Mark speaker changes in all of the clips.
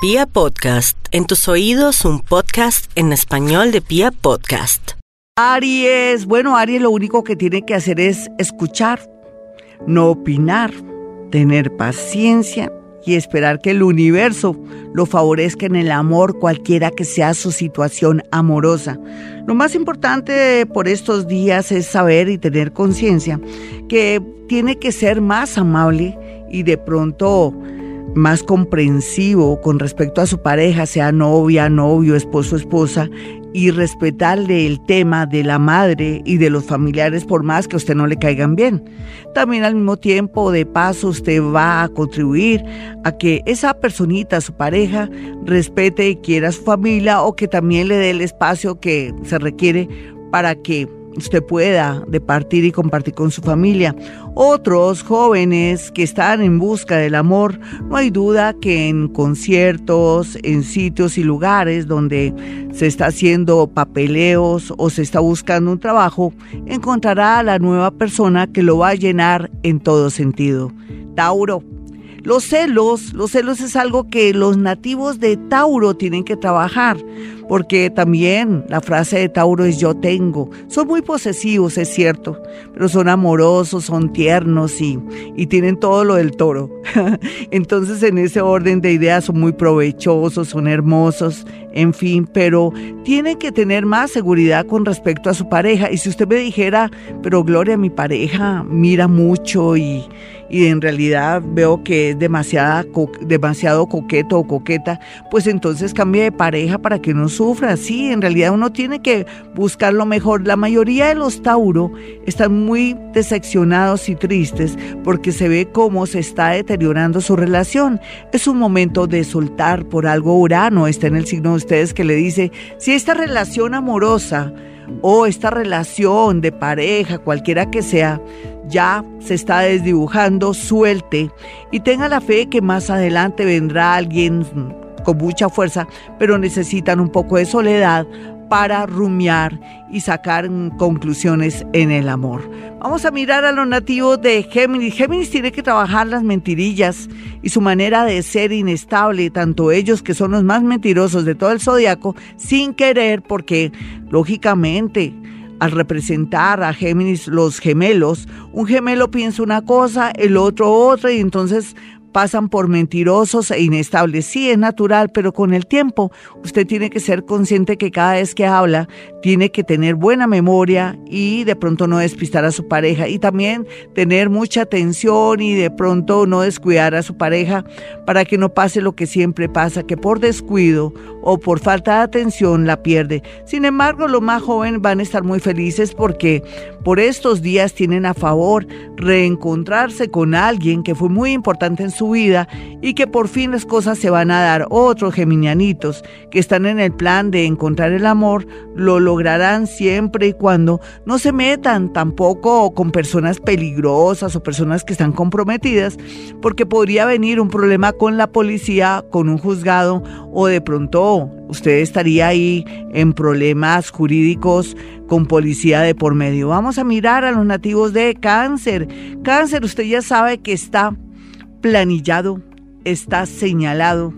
Speaker 1: Pia Podcast, en tus oídos un podcast en español de Pia Podcast.
Speaker 2: Aries, bueno, Aries lo único que tiene que hacer es escuchar, no opinar, tener paciencia y esperar que el universo lo favorezca en el amor, cualquiera que sea su situación amorosa. Lo más importante por estos días es saber y tener conciencia que tiene que ser más amable y de pronto más comprensivo con respecto a su pareja, sea novia, novio, esposo, esposa, y respetarle el tema de la madre y de los familiares por más que a usted no le caigan bien. También al mismo tiempo, de paso, usted va a contribuir a que esa personita, su pareja, respete y quiera a su familia o que también le dé el espacio que se requiere para que usted pueda departir y compartir con su familia. Otros jóvenes que están en busca del amor, no hay duda que en conciertos, en sitios y lugares donde se está haciendo papeleos o se está buscando un trabajo, encontrará a la nueva persona que lo va a llenar en todo sentido. Tauro. Los celos, los celos es algo que los nativos de Tauro tienen que trabajar porque también la frase de Tauro es yo tengo. Son muy posesivos, es cierto, pero son amorosos, son tiernos y, y tienen todo lo del toro. Entonces en ese orden de ideas son muy provechosos, son hermosos, en fin, pero tienen que tener más seguridad con respecto a su pareja. Y si usted me dijera, pero Gloria, mi pareja mira mucho y y en realidad veo que es demasiada, demasiado coqueto o coqueta, pues entonces cambie de pareja para que no sufra. Sí, en realidad uno tiene que buscar lo mejor. La mayoría de los Tauro están muy decepcionados y tristes porque se ve cómo se está deteriorando su relación. Es un momento de soltar por algo Urano, está en el signo de ustedes que le dice, si esta relación amorosa o esta relación de pareja, cualquiera que sea, ya se está desdibujando, suelte y tenga la fe que más adelante vendrá alguien con mucha fuerza, pero necesitan un poco de soledad para rumiar y sacar conclusiones en el amor. Vamos a mirar a los nativos de Géminis. Géminis tiene que trabajar las mentirillas y su manera de ser inestable, tanto ellos que son los más mentirosos de todo el zodiaco, sin querer, porque lógicamente al representar a Géminis los gemelos, un gemelo piensa una cosa, el otro otra, y entonces pasan por mentirosos e inestables. Sí, es natural, pero con el tiempo usted tiene que ser consciente que cada vez que habla tiene que tener buena memoria y de pronto no despistar a su pareja y también tener mucha atención y de pronto no descuidar a su pareja para que no pase lo que siempre pasa, que por descuido o por falta de atención la pierde. Sin embargo, los más jóvenes van a estar muy felices porque por estos días tienen a favor reencontrarse con alguien que fue muy importante en su vida y que por fin las cosas se van a dar. Otros geminianitos que están en el plan de encontrar el amor lo lograrán siempre y cuando no se metan tampoco con personas peligrosas o personas que están comprometidas, porque podría venir un problema con la policía, con un juzgado o de pronto usted estaría ahí en problemas jurídicos con policía de por medio. Vamos a mirar a los nativos de cáncer. Cáncer, usted ya sabe que está planillado, está señalado.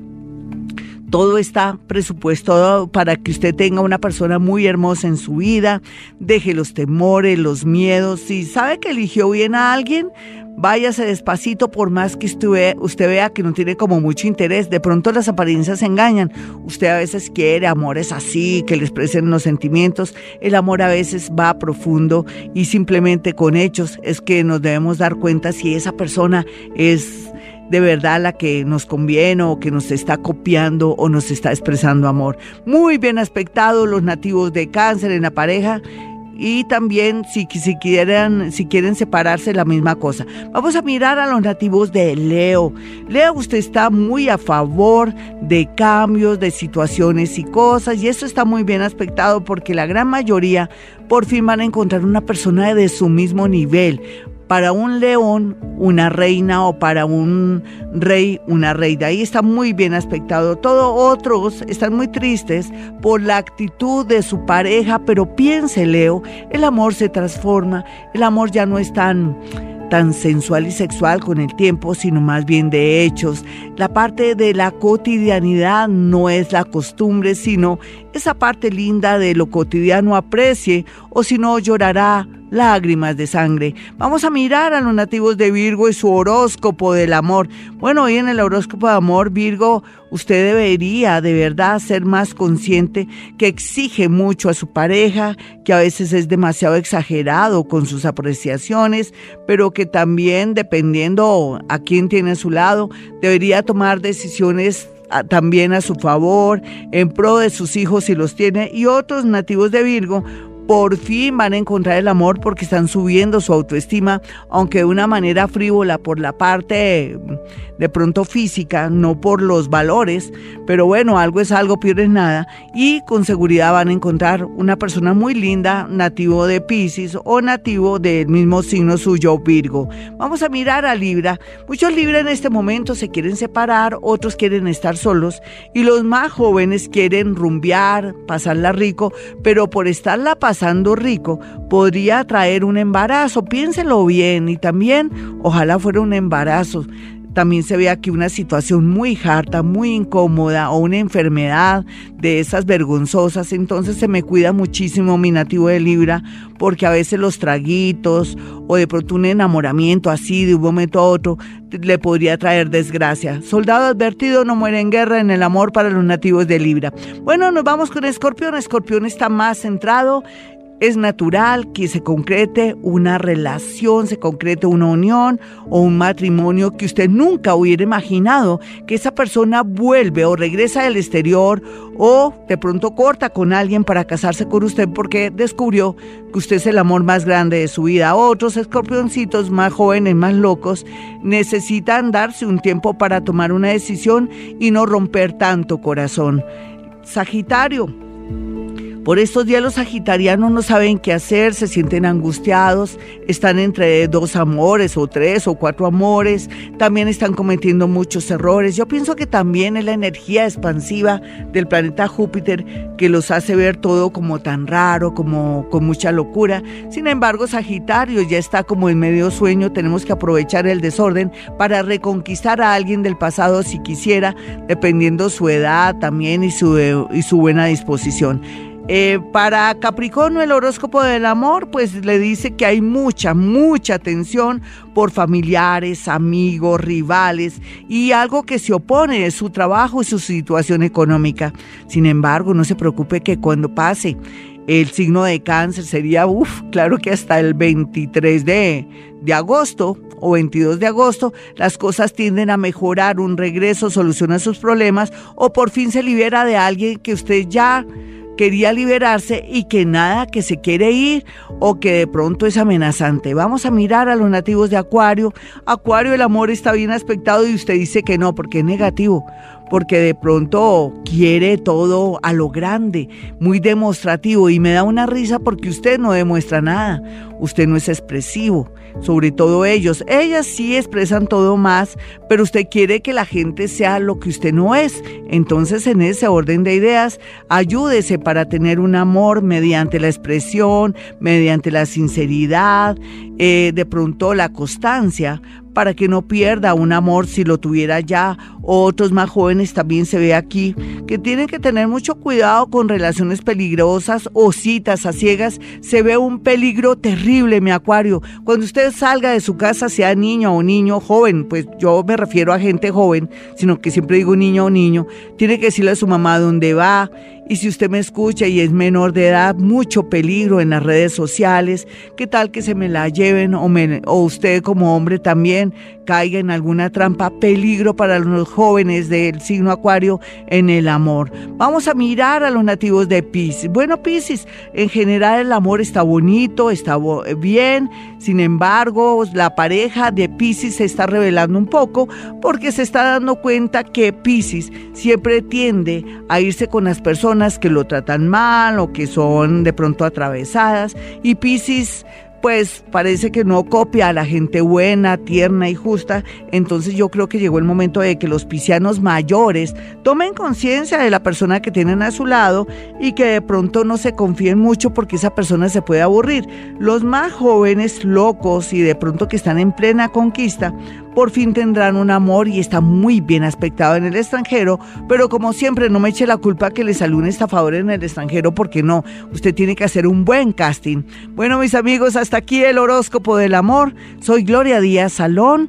Speaker 2: Todo está presupuesto para que usted tenga una persona muy hermosa en su vida, deje los temores, los miedos. Si sabe que eligió bien a alguien, váyase despacito por más que usted, usted vea que no tiene como mucho interés. De pronto las apariencias engañan. Usted a veces quiere amores así, que le expresen los sentimientos. El amor a veces va profundo y simplemente con hechos es que nos debemos dar cuenta si esa persona es de verdad la que nos conviene o que nos está copiando o nos está expresando amor. Muy bien aspectado los nativos de cáncer en la pareja y también si, quieren, si quieren separarse la misma cosa. Vamos a mirar a los nativos de Leo. Leo, usted está muy a favor de cambios, de situaciones y cosas y esto está muy bien aspectado porque la gran mayoría por fin van a encontrar una persona de su mismo nivel, para un león una reina o para un rey una reina. Ahí está muy bien aspectado. Todos otros están muy tristes por la actitud de su pareja, pero piense Leo, el amor se transforma, el amor ya no es tan tan sensual y sexual con el tiempo, sino más bien de hechos. La parte de la cotidianidad no es la costumbre, sino esa parte linda de lo cotidiano aprecie, o si no llorará lágrimas de sangre. Vamos a mirar a los nativos de Virgo y su horóscopo del amor. Bueno, hoy en el horóscopo de amor, Virgo, usted debería de verdad ser más consciente que exige mucho a su pareja, que a veces es demasiado exagerado con sus apreciaciones, pero que también, dependiendo a quién tiene a su lado, debería tomar decisiones también a su favor, en pro de sus hijos si los tiene, y otros nativos de Virgo por fin van a encontrar el amor porque están subiendo su autoestima, aunque de una manera frívola por la parte de pronto física, no por los valores, pero bueno, algo es algo, peor es nada, y con seguridad van a encontrar una persona muy linda, nativo de Pisces o nativo del mismo signo suyo, Virgo. Vamos a mirar a Libra. Muchos Libra en este momento se quieren separar, otros quieren estar solos, y los más jóvenes quieren rumbear, pasarla rico, pero por estarla pasando, pasando rico podría traer un embarazo. Piénselo bien y también ojalá fuera un embarazo también se ve aquí una situación muy harta, muy incómoda o una enfermedad de esas vergonzosas. Entonces se me cuida muchísimo mi nativo de Libra porque a veces los traguitos o de pronto un enamoramiento así de un momento a otro le podría traer desgracia. Soldado advertido no muere en guerra en el amor para los nativos de Libra. Bueno, nos vamos con Escorpión. Escorpión está más centrado es natural que se concrete una relación, se concrete una unión o un matrimonio que usted nunca hubiera imaginado que esa persona vuelve o regresa del exterior o de pronto corta con alguien para casarse con usted porque descubrió que usted es el amor más grande de su vida. Otros escorpioncitos más jóvenes, más locos, necesitan darse un tiempo para tomar una decisión y no romper tanto corazón. Sagitario, por estos días los sagitarianos no saben qué hacer, se sienten angustiados, están entre dos amores o tres o cuatro amores, también están cometiendo muchos errores. Yo pienso que también es la energía expansiva del planeta Júpiter que los hace ver todo como tan raro, como con mucha locura. Sin embargo, Sagitario ya está como en medio sueño, tenemos que aprovechar el desorden para reconquistar a alguien del pasado si quisiera, dependiendo su edad también y su, y su buena disposición. Eh, para Capricornio, el horóscopo del amor, pues le dice que hay mucha, mucha tensión por familiares, amigos, rivales y algo que se opone es su trabajo y su situación económica. Sin embargo, no se preocupe que cuando pase el signo de cáncer sería, uff, claro que hasta el 23 de, de agosto o 22 de agosto, las cosas tienden a mejorar, un regreso soluciona sus problemas o por fin se libera de alguien que usted ya quería liberarse y que nada que se quiere ir o que de pronto es amenazante. Vamos a mirar a los nativos de Acuario. Acuario, el amor está bien aspectado y usted dice que no, porque es negativo porque de pronto quiere todo a lo grande, muy demostrativo y me da una risa porque usted no demuestra nada, usted no es expresivo, sobre todo ellos. Ellas sí expresan todo más, pero usted quiere que la gente sea lo que usted no es. Entonces en ese orden de ideas, ayúdese para tener un amor mediante la expresión, mediante la sinceridad, eh, de pronto la constancia, para que no pierda un amor si lo tuviera ya. Otros más jóvenes también se ve aquí que tienen que tener mucho cuidado con relaciones peligrosas o citas a ciegas. Se ve un peligro terrible, mi acuario. Cuando usted salga de su casa, sea niño o niño joven, pues yo me refiero a gente joven, sino que siempre digo niño o niño, tiene que decirle a su mamá dónde va y si usted me escucha y es menor de edad, mucho peligro en las redes sociales. ¿Qué tal que se me la lleven o, o usted como hombre también caiga en alguna trampa? Peligro para los jóvenes del signo acuario en el amor. Vamos a mirar a los nativos de Pisces. Bueno, Pisces, en general el amor está bonito, está bien. Sin embargo, la pareja de Pisces se está revelando un poco porque se está dando cuenta que Pisces siempre tiende a irse con las personas que lo tratan mal o que son de pronto atravesadas y Pisces pues parece que no copia a la gente buena, tierna y justa. Entonces yo creo que llegó el momento de que los piscianos mayores tomen conciencia de la persona que tienen a su lado y que de pronto no se confíen mucho porque esa persona se puede aburrir. Los más jóvenes, locos y de pronto que están en plena conquista, por fin tendrán un amor y está muy bien aspectado en el extranjero, pero como siempre no me eche la culpa que le salió un estafador en el extranjero porque no, usted tiene que hacer un buen casting. Bueno mis amigos, hasta aquí el horóscopo del amor. Soy Gloria Díaz Salón.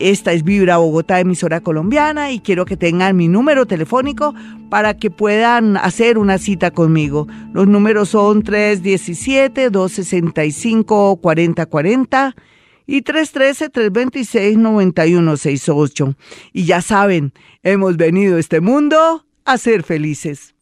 Speaker 2: Esta es Vibra Bogotá, emisora colombiana, y quiero que tengan mi número telefónico para que puedan hacer una cita conmigo. Los números son 317-265-4040 y 313-326-9168. Y ya saben, hemos venido a este mundo a ser felices.